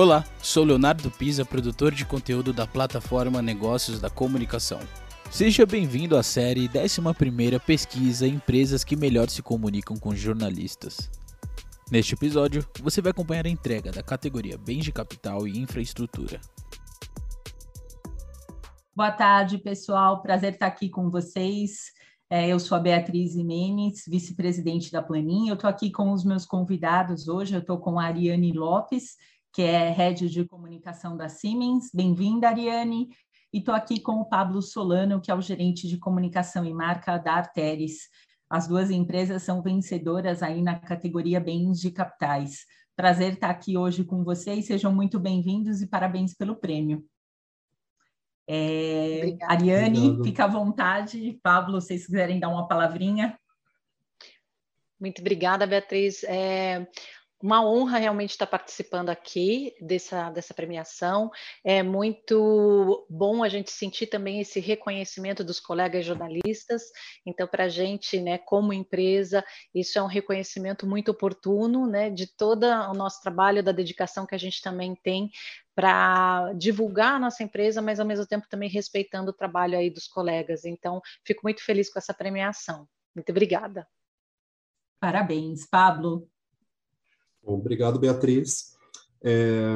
Olá, sou Leonardo Pisa, produtor de conteúdo da plataforma Negócios da Comunicação. Seja bem-vindo à série 11 Pesquisa Empresas que melhor se comunicam com jornalistas. Neste episódio, você vai acompanhar a entrega da categoria Bens de Capital e Infraestrutura. Boa tarde, pessoal. Prazer estar aqui com vocês. É, eu sou a Beatriz Imenes, vice-presidente da Planinha. Eu estou aqui com os meus convidados hoje. Eu estou com a Ariane Lopes, que é head de comunicação da Siemens. Bem-vinda, Ariane. E estou aqui com o Pablo Solano, que é o gerente de comunicação e marca da Arteris. As duas empresas são vencedoras aí na categoria Bens de Capitais. Prazer estar aqui hoje com vocês. Sejam muito bem-vindos e parabéns pelo prêmio. É, Ariane, Obrigado. fica à vontade. Pablo, se vocês quiserem dar uma palavrinha. Muito obrigada, Beatriz. É uma honra realmente estar participando aqui dessa, dessa premiação. É muito bom a gente sentir também esse reconhecimento dos colegas jornalistas. Então, para a gente, né, como empresa, isso é um reconhecimento muito oportuno, né, de todo o nosso trabalho, da dedicação que a gente também tem para divulgar a nossa empresa, mas ao mesmo tempo também respeitando o trabalho aí dos colegas. Então, fico muito feliz com essa premiação. Muito obrigada. Parabéns, Pablo. Obrigado, Beatriz. É,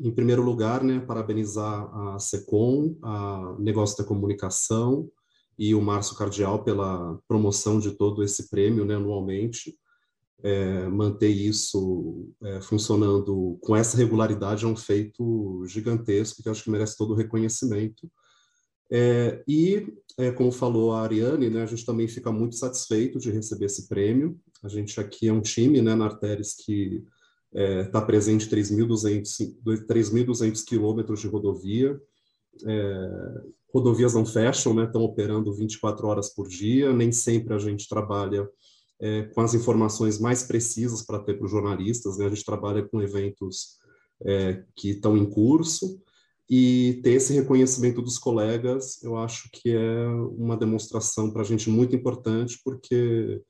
em primeiro lugar, né, parabenizar a SECOM, a Negócio da Comunicação e o Márcio Cardial pela promoção de todo esse prêmio né, anualmente é, manter isso é, funcionando com essa regularidade é um feito gigantesco que acho que merece todo o reconhecimento. É, e, é, como falou a Ariane, né, a gente também fica muito satisfeito de receber esse prêmio. A gente aqui é um time né, na Arteris que está é, presente em 3.200 quilômetros de rodovia. É, rodovias não fecham, né, estão operando 24 horas por dia, nem sempre a gente trabalha é, com as informações mais precisas para ter para os jornalistas. Né? A gente trabalha com eventos é, que estão em curso e ter esse reconhecimento dos colegas, eu acho que é uma demonstração para a gente muito importante, porque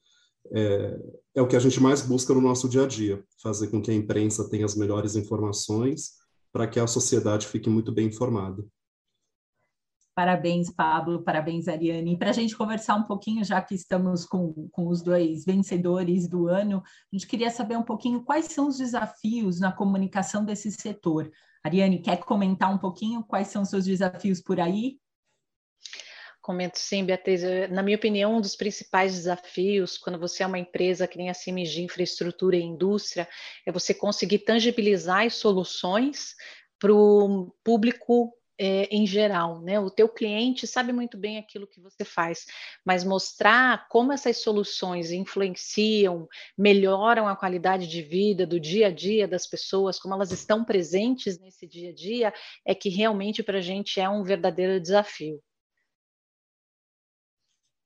é, é, o que a gente mais busca no nosso dia a dia, fazer com que a imprensa tenha as melhores informações para que a sociedade fique muito bem informada. Parabéns, Pablo, parabéns, Ariane. E para a gente conversar um pouquinho, já que estamos com, com os dois vencedores do ano, a gente queria saber um pouquinho quais são os desafios na comunicação desse setor. Ariane, quer comentar um pouquinho quais são os seus desafios por aí? Comento sim, Beatriz. Na minha opinião, um dos principais desafios, quando você é uma empresa que nem a CIMIS de infraestrutura e indústria, é você conseguir tangibilizar as soluções para o público é, em geral, né? O teu cliente sabe muito bem aquilo que você faz, mas mostrar como essas soluções influenciam, melhoram a qualidade de vida do dia a dia das pessoas, como elas estão presentes nesse dia a dia, é que realmente para a gente é um verdadeiro desafio.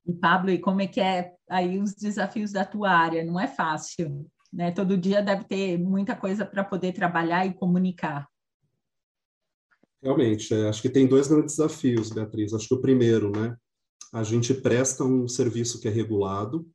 E Pablo, e como é que é aí os desafios da tua área? Não é fácil, né? Todo dia deve ter muita coisa para poder trabalhar e comunicar. Realmente, é, acho que tem dois grandes desafios, Beatriz. Acho que o primeiro, né, a gente presta um serviço que é regulado,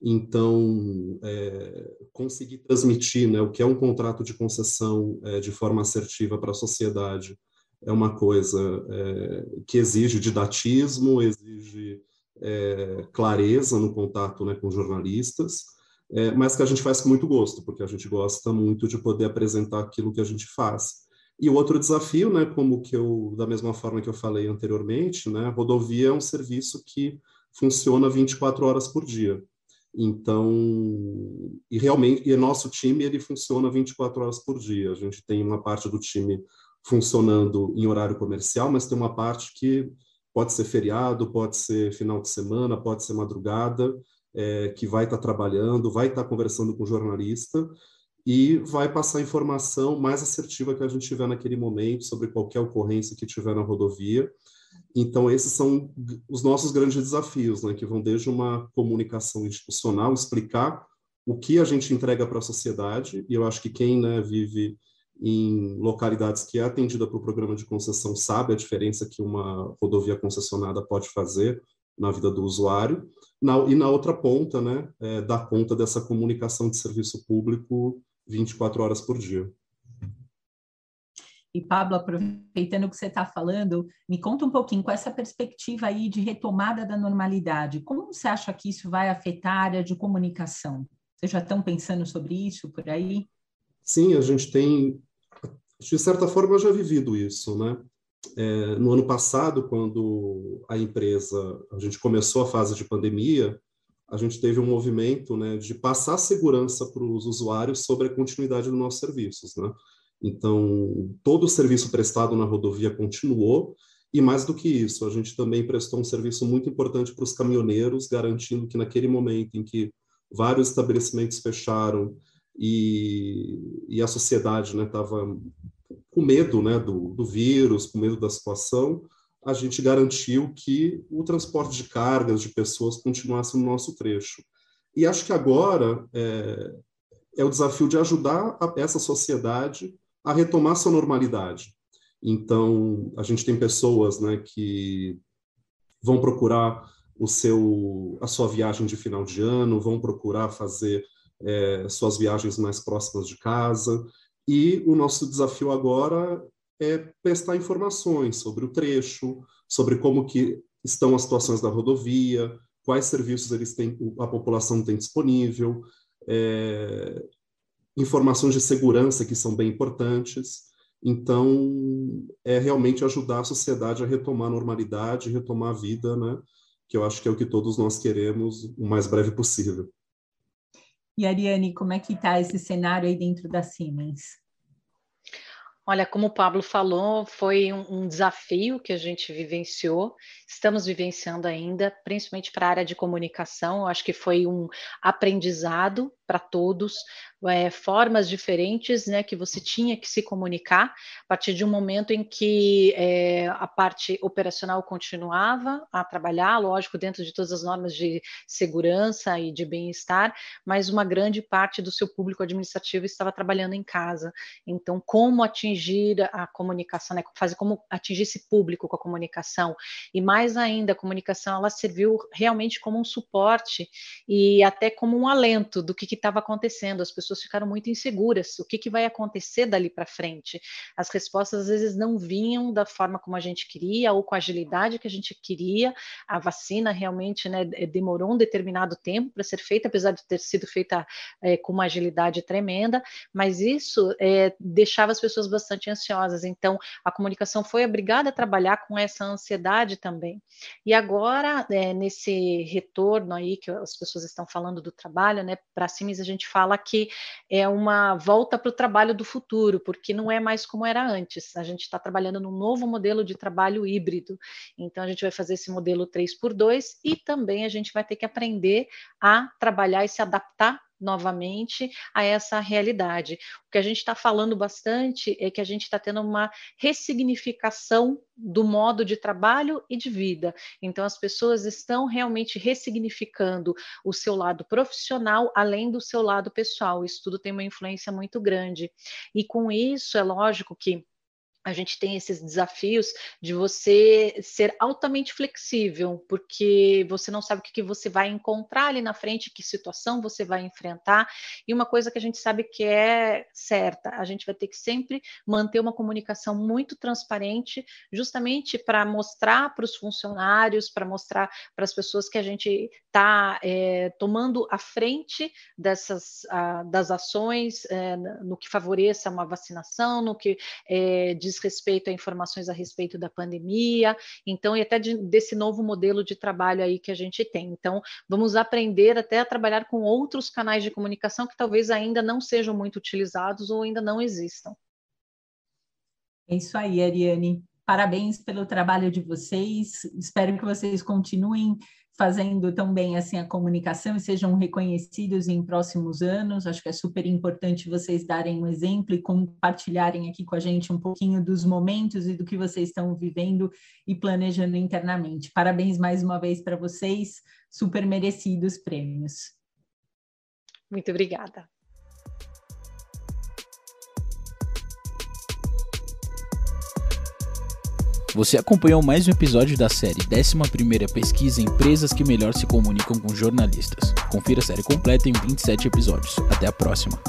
então é, conseguir transmitir, né, o que é um contrato de concessão é, de forma assertiva para a sociedade é uma coisa é, que exige didatismo, exige é, clareza no contato né, com jornalistas, é, mas que a gente faz com muito gosto, porque a gente gosta muito de poder apresentar aquilo que a gente faz. E o outro desafio, né, como que eu, da mesma forma que eu falei anteriormente, né, rodovia é um serviço que funciona 24 horas por dia. Então, e realmente, e nosso time ele funciona 24 horas por dia. A gente tem uma parte do time funcionando em horário comercial, mas tem uma parte que pode ser feriado, pode ser final de semana, pode ser madrugada, é, que vai estar tá trabalhando, vai estar tá conversando com o jornalista e vai passar a informação mais assertiva que a gente tiver naquele momento sobre qualquer ocorrência que tiver na rodovia. Então, esses são os nossos grandes desafios, né, que vão desde uma comunicação institucional, explicar o que a gente entrega para a sociedade, e eu acho que quem né, vive em localidades que é atendida por programa de concessão sabe a diferença que uma rodovia concessionada pode fazer na vida do usuário, na, e na outra ponta, né, é, dar conta dessa comunicação de serviço público 24 horas por dia. E, Pablo, aproveitando o que você está falando, me conta um pouquinho com essa perspectiva aí de retomada da normalidade. Como você acha que isso vai afetar a área de comunicação? Vocês já estão pensando sobre isso por aí? Sim, a gente tem, de certa forma, já vivido isso, né? É, no ano passado, quando a empresa, a gente começou a fase de pandemia, a gente teve um movimento né, de passar segurança para os usuários sobre a continuidade dos nossos serviços. Né? Então, todo o serviço prestado na rodovia continuou, e mais do que isso, a gente também prestou um serviço muito importante para os caminhoneiros, garantindo que naquele momento em que vários estabelecimentos fecharam e, e a sociedade estava né, com medo né, do, do vírus, com medo da situação, a gente garantiu que o transporte de cargas, de pessoas, continuasse no nosso trecho. E acho que agora é, é o desafio de ajudar a, essa sociedade a retomar sua normalidade. Então, a gente tem pessoas né, que vão procurar o seu, a sua viagem de final de ano, vão procurar fazer é, suas viagens mais próximas de casa. E o nosso desafio agora é prestar informações sobre o trecho, sobre como que estão as situações da rodovia, quais serviços eles têm, a população tem disponível, é, informações de segurança que são bem importantes. Então, é realmente ajudar a sociedade a retomar a normalidade, retomar a vida, né? Que eu acho que é o que todos nós queremos o mais breve possível. E Ariane, como é que está esse cenário aí dentro da Siemens? Olha, como o Pablo falou, foi um, um, desafio que a gente vivenciou, estamos vivenciando ainda, principalmente para a área de comunicação. Eu acho que foi um aprendizado para todos, é, formas diferentes né, que você tinha que se comunicar a partir de um momento em que é, a parte operacional continuava a trabalhar, lógico, dentro de todas as normas de segurança e de bem-estar, mas uma grande parte do seu público administrativo estava trabalhando em casa. Então, como atingir a comunicação, né, fazer como atingir esse público com a comunicação e mais ainda, a comunicação ela serviu realmente como um suporte e até como um alento do que estava acontecendo. As pessoas ficaram muito inseguras. O que, que vai acontecer dali para frente? As respostas às vezes não vinham da forma como a gente queria ou com a agilidade que a gente queria. A vacina realmente né, demorou um determinado tempo para ser feita, apesar de ter sido feita é, com uma agilidade tremenda, mas isso é, deixava as pessoas bastante ansiosas. Então, a comunicação foi obrigada a trabalhar com essa ansiedade também. E agora, é, nesse retorno aí que as pessoas estão falando do trabalho, né, para Siemens a gente fala que é uma volta para o trabalho do futuro, porque não é mais como era antes. A gente está trabalhando num novo modelo de trabalho híbrido. Então, a gente vai fazer esse modelo 3 por 2 e também a gente vai ter que aprender a trabalhar e se adaptar novamente a essa realidade. O que a gente está falando bastante é que a gente está tendo uma ressignificação do modo de trabalho e de vida. Então, as pessoas estão realmente ressignificando o seu lado profissional além do seu lado pessoal. Isso tudo tem uma influência muito grande. E com isso, é lógico que a gente tem esses desafios de você ser altamente flexível, porque você não sabe o que, que você vai encontrar ali na frente, que situação você vai enfrentar. E uma coisa que a gente sabe que é certa, a gente vai ter que sempre manter uma comunicação muito transparente, justamente para mostrar para os funcionários, para mostrar para as pessoas que a gente está é, tomando a frente dessas a, das ações é, no que favoreça uma vacinação, no que é, diz respeito a informações a respeito da pandemia, então, e até de, desse novo modelo de trabalho aí que a gente tem. Então, vamos aprender até a trabalhar com outros canais de comunicação que talvez ainda não sejam muito utilizados ou ainda não existam. É isso aí, Ariane. Parabéns pelo trabalho de vocês. Espero que vocês continuem fazendo também assim a comunicação e sejam reconhecidos em próximos anos. Acho que é super importante vocês darem um exemplo e compartilharem aqui com a gente um pouquinho dos momentos e do que vocês estão vivendo e planejando internamente. Parabéns mais uma vez para vocês, super merecidos prêmios. Muito obrigada. Você acompanhou mais um episódio da série 11 Pesquisa Empresas que Melhor Se Comunicam com Jornalistas. Confira a série completa em 27 episódios. Até a próxima.